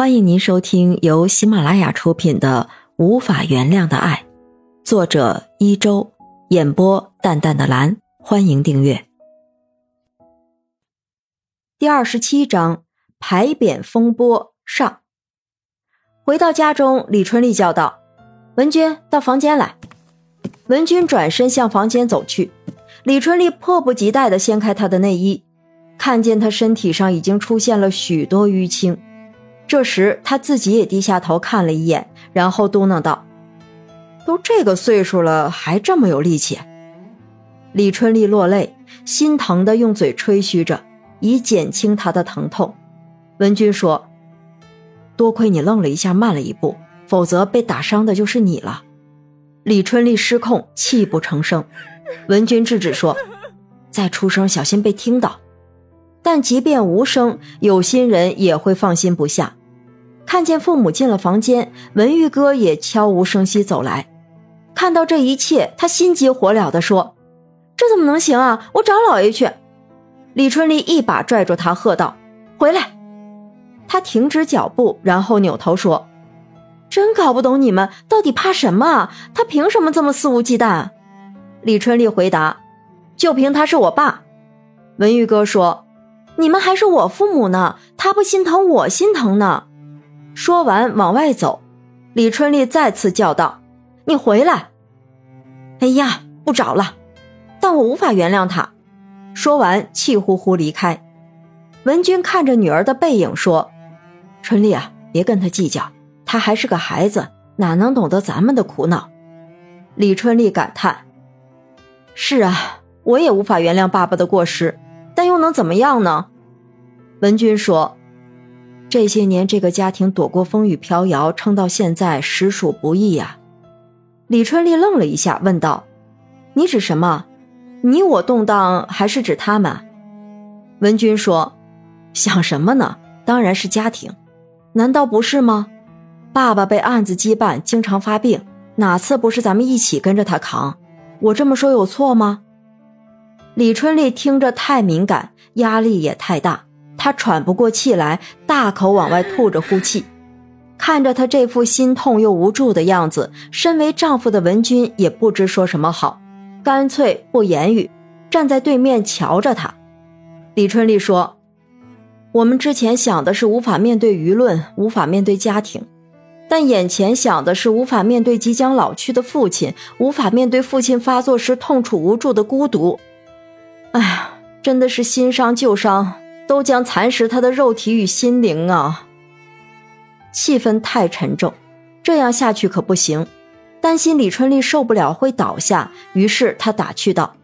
欢迎您收听由喜马拉雅出品的《无法原谅的爱》，作者一周，演播淡淡的蓝。欢迎订阅。第二十七章牌匾风波上。回到家中，李春丽叫道：“文君，到房间来。”文君转身向房间走去，李春丽迫不及待地掀开他的内衣，看见他身体上已经出现了许多淤青。这时，他自己也低下头看了一眼，然后嘟囔道：“都这个岁数了，还这么有力气。”李春丽落泪，心疼的用嘴吹嘘着，以减轻他的疼痛。文君说：“多亏你愣了一下，慢了一步，否则被打伤的就是你了。”李春丽失控，泣不成声。文君制止说：“再出声，小心被听到。”但即便无声，有心人也会放心不下。看见父母进了房间，文玉哥也悄无声息走来。看到这一切，他心急火燎地说：“这怎么能行啊！我找老爷去！”李春丽一把拽住他，喝道：“回来！”他停止脚步，然后扭头说：“真搞不懂你们到底怕什么？他凭什么这么肆无忌惮？”李春丽回答：“就凭他是我爸。”文玉哥说：“你们还是我父母呢，他不心疼我心疼呢。”说完，往外走。李春丽再次叫道：“你回来！”哎呀，不找了，但我无法原谅他。说完，气呼呼离开。文君看着女儿的背影说：“春丽啊，别跟他计较，他还是个孩子，哪能懂得咱们的苦恼？”李春丽感叹：“是啊，我也无法原谅爸爸的过失，但又能怎么样呢？”文君说。这些年，这个家庭躲过风雨飘摇，撑到现在，实属不易呀。李春丽愣了一下，问道：“你指什么？你我动荡，还是指他们？”文君说：“想什么呢？当然是家庭，难道不是吗？爸爸被案子羁绊，经常发病，哪次不是咱们一起跟着他扛？我这么说有错吗？”李春丽听着太敏感，压力也太大。他喘不过气来，大口往外吐着呼气。看着他这副心痛又无助的样子，身为丈夫的文君也不知说什么好，干脆不言语，站在对面瞧着他。李春丽说：“我们之前想的是无法面对舆论，无法面对家庭，但眼前想的是无法面对即将老去的父亲，无法面对父亲发作时痛楚无助的孤独。哎呀，真的是新伤旧伤。”都将蚕食他的肉体与心灵啊！气氛太沉重，这样下去可不行。担心李春丽受不了会倒下，于是他打趣道：“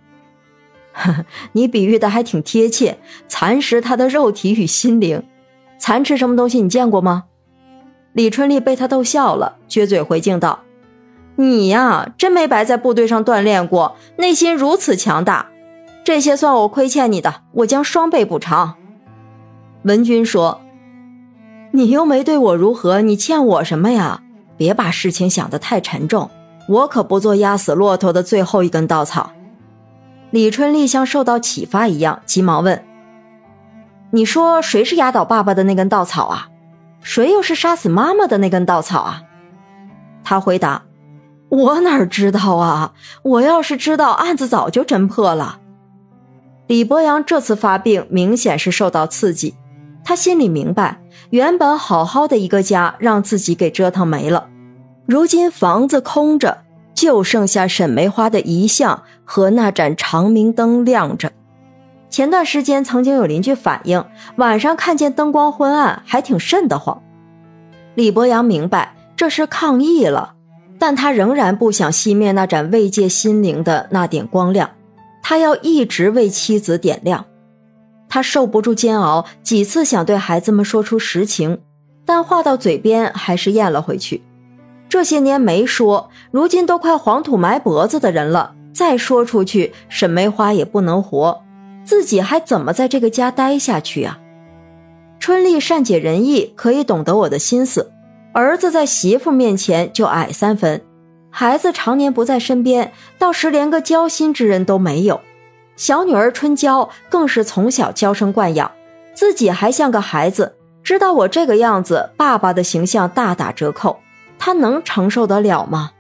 你比喻的还挺贴切，蚕食他的肉体与心灵。蚕吃什么东西？你见过吗？”李春丽被他逗笑了，撅嘴回敬道：“你呀，真没白在部队上锻炼过，内心如此强大。这些算我亏欠你的，我将双倍补偿。”文君说：“你又没对我如何，你欠我什么呀？别把事情想得太沉重，我可不做压死骆驼的最后一根稻草。”李春丽像受到启发一样，急忙问：“你说谁是压倒爸爸的那根稻草啊？谁又是杀死妈妈的那根稻草啊？”他回答：“我哪知道啊？我要是知道，案子早就侦破了。”李博阳这次发病，明显是受到刺激。他心里明白，原本好好的一个家，让自己给折腾没了。如今房子空着，就剩下沈梅花的遗像和那盏长明灯亮着。前段时间曾经有邻居反映，晚上看见灯光昏暗，还挺瘆得慌。李博阳明白这是抗议了，但他仍然不想熄灭那盏慰藉心灵的那点光亮，他要一直为妻子点亮。他受不住煎熬，几次想对孩子们说出实情，但话到嘴边还是咽了回去。这些年没说，如今都快黄土埋脖子的人了，再说出去，沈梅花也不能活，自己还怎么在这个家待下去啊？春丽善解人意，可以懂得我的心思。儿子在媳妇面前就矮三分，孩子常年不在身边，到时连个交心之人都没有。小女儿春娇更是从小娇生惯养，自己还像个孩子，知道我这个样子，爸爸的形象大打折扣，她能承受得了吗？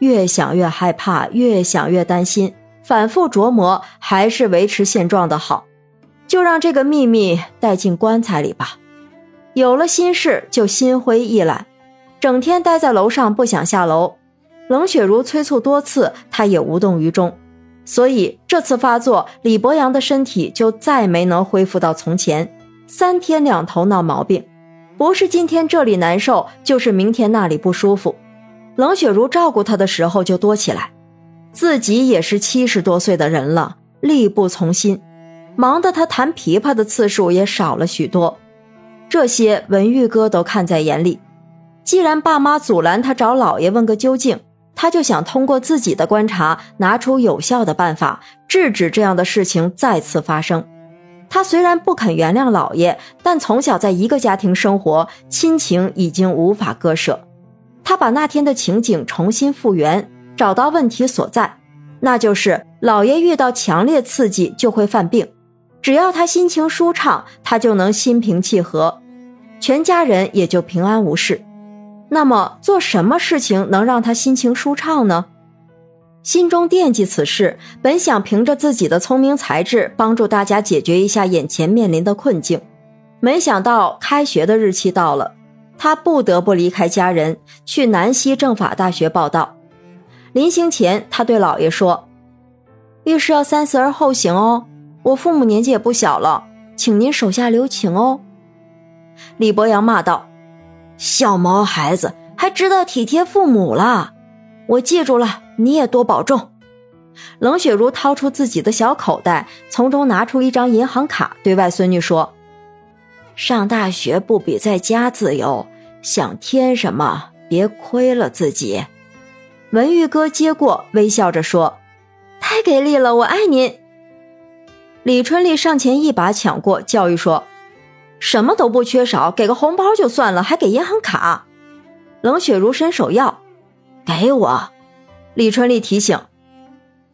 越想越害怕，越想越担心，反复琢磨，还是维持现状的好。就让这个秘密带进棺材里吧。有了心事就心灰意懒，整天待在楼上不想下楼。冷雪如催促多次，他也无动于衷。所以这次发作，李博阳的身体就再没能恢复到从前，三天两头闹毛病，不是今天这里难受，就是明天那里不舒服。冷雪如照顾他的时候就多起来，自己也是七十多岁的人了，力不从心。忙得他弹琵琶的次数也少了许多，这些文玉哥都看在眼里。既然爸妈阻拦他找老爷问个究竟，他就想通过自己的观察，拿出有效的办法，制止这样的事情再次发生。他虽然不肯原谅老爷，但从小在一个家庭生活，亲情已经无法割舍。他把那天的情景重新复原，找到问题所在，那就是老爷遇到强烈刺激就会犯病。只要他心情舒畅，他就能心平气和，全家人也就平安无事。那么做什么事情能让他心情舒畅呢？心中惦记此事，本想凭着自己的聪明才智帮助大家解决一下眼前面临的困境，没想到开学的日期到了，他不得不离开家人去南溪政法大学报道。临行前，他对老爷说：“遇事要三思而后行哦。”我父母年纪也不小了，请您手下留情哦。”李博阳骂道，“小毛孩子还知道体贴父母了，我记住了，你也多保重。”冷雪如掏出自己的小口袋，从中拿出一张银行卡，对外孙女说：“上大学不比在家自由，想添什么别亏了自己。”文玉哥接过，微笑着说：“太给力了，我爱您。”李春丽上前一把抢过，教育说：“什么都不缺少，给个红包就算了，还给银行卡。”冷雪如伸手要，给我。李春丽提醒：“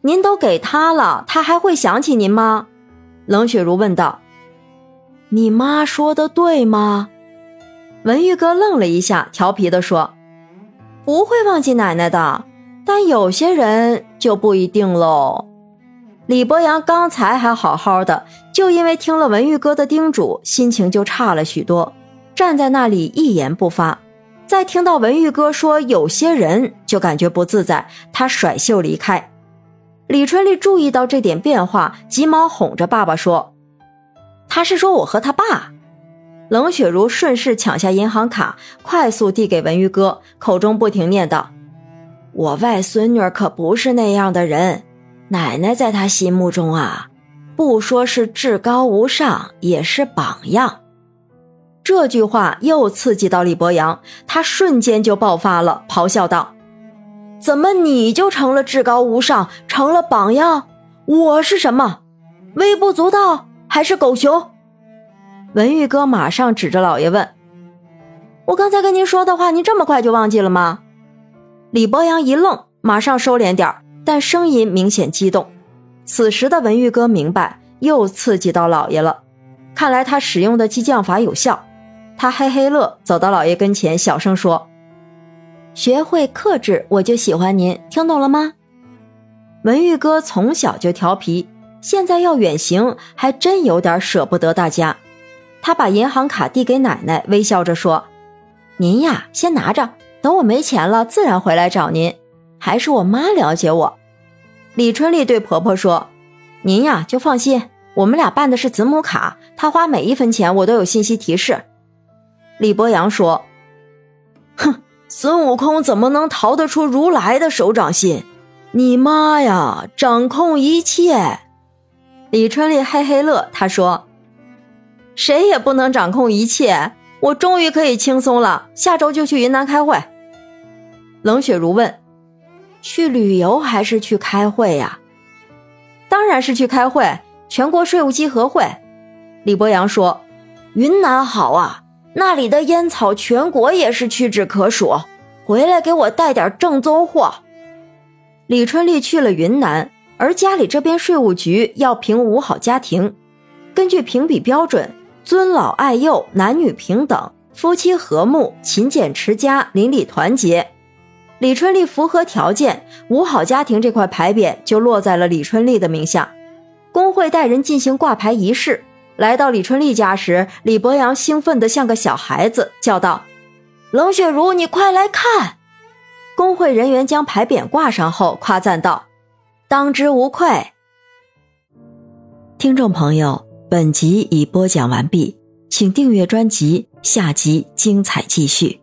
您都给他了，他还会想起您吗？”冷雪如问道：“你妈说的对吗？”文玉哥愣了一下，调皮的说：“不会忘记奶奶的，但有些人就不一定喽。”李博阳刚才还好好的，就因为听了文玉哥的叮嘱，心情就差了许多，站在那里一言不发。再听到文玉哥说有些人，就感觉不自在，他甩袖离开。李春丽注意到这点变化，急忙哄着爸爸说：“他是说我和他爸。”冷雪如顺势抢下银行卡，快速递给文玉哥，口中不停念叨：“我外孙女可不是那样的人。”奶奶在他心目中啊，不说是至高无上，也是榜样。这句话又刺激到李博阳，他瞬间就爆发了，咆哮道：“怎么你就成了至高无上，成了榜样？我是什么？微不足道，还是狗熊？”文玉哥马上指着老爷问：“我刚才跟您说的话，您这么快就忘记了吗？”李博阳一愣，马上收敛点儿。但声音明显激动，此时的文玉哥明白又刺激到老爷了，看来他使用的激将法有效。他嘿嘿乐，走到老爷跟前，小声说：“学会克制，我就喜欢您，听懂了吗？”文玉哥从小就调皮，现在要远行，还真有点舍不得大家。他把银行卡递给奶奶，微笑着说：“您呀，先拿着，等我没钱了，自然回来找您。”还是我妈了解我，李春丽对婆婆说：“您呀就放心，我们俩办的是子母卡，她花每一分钱我都有信息提示。”李博阳说：“哼，孙悟空怎么能逃得出如来的手掌心？你妈呀，掌控一切。”李春丽嘿嘿乐，她说：“谁也不能掌控一切，我终于可以轻松了，下周就去云南开会。”冷雪如问。去旅游还是去开会呀？当然是去开会，全国税务稽核会。李博阳说：“云南好啊，那里的烟草全国也是屈指可数。回来给我带点正宗货。”李春丽去了云南，而家里这边税务局要评五好家庭，根据评比标准，尊老爱幼，男女平等，夫妻和睦，勤俭持家，邻里团结。李春丽符合条件，五好家庭这块牌匾就落在了李春丽的名下。工会带人进行挂牌仪式，来到李春丽家时，李博阳兴奋得像个小孩子，叫道：“冷雪茹，你快来看！”工会人员将牌匾挂上后，夸赞道：“当之无愧。”听众朋友，本集已播讲完毕，请订阅专辑，下集精彩继续。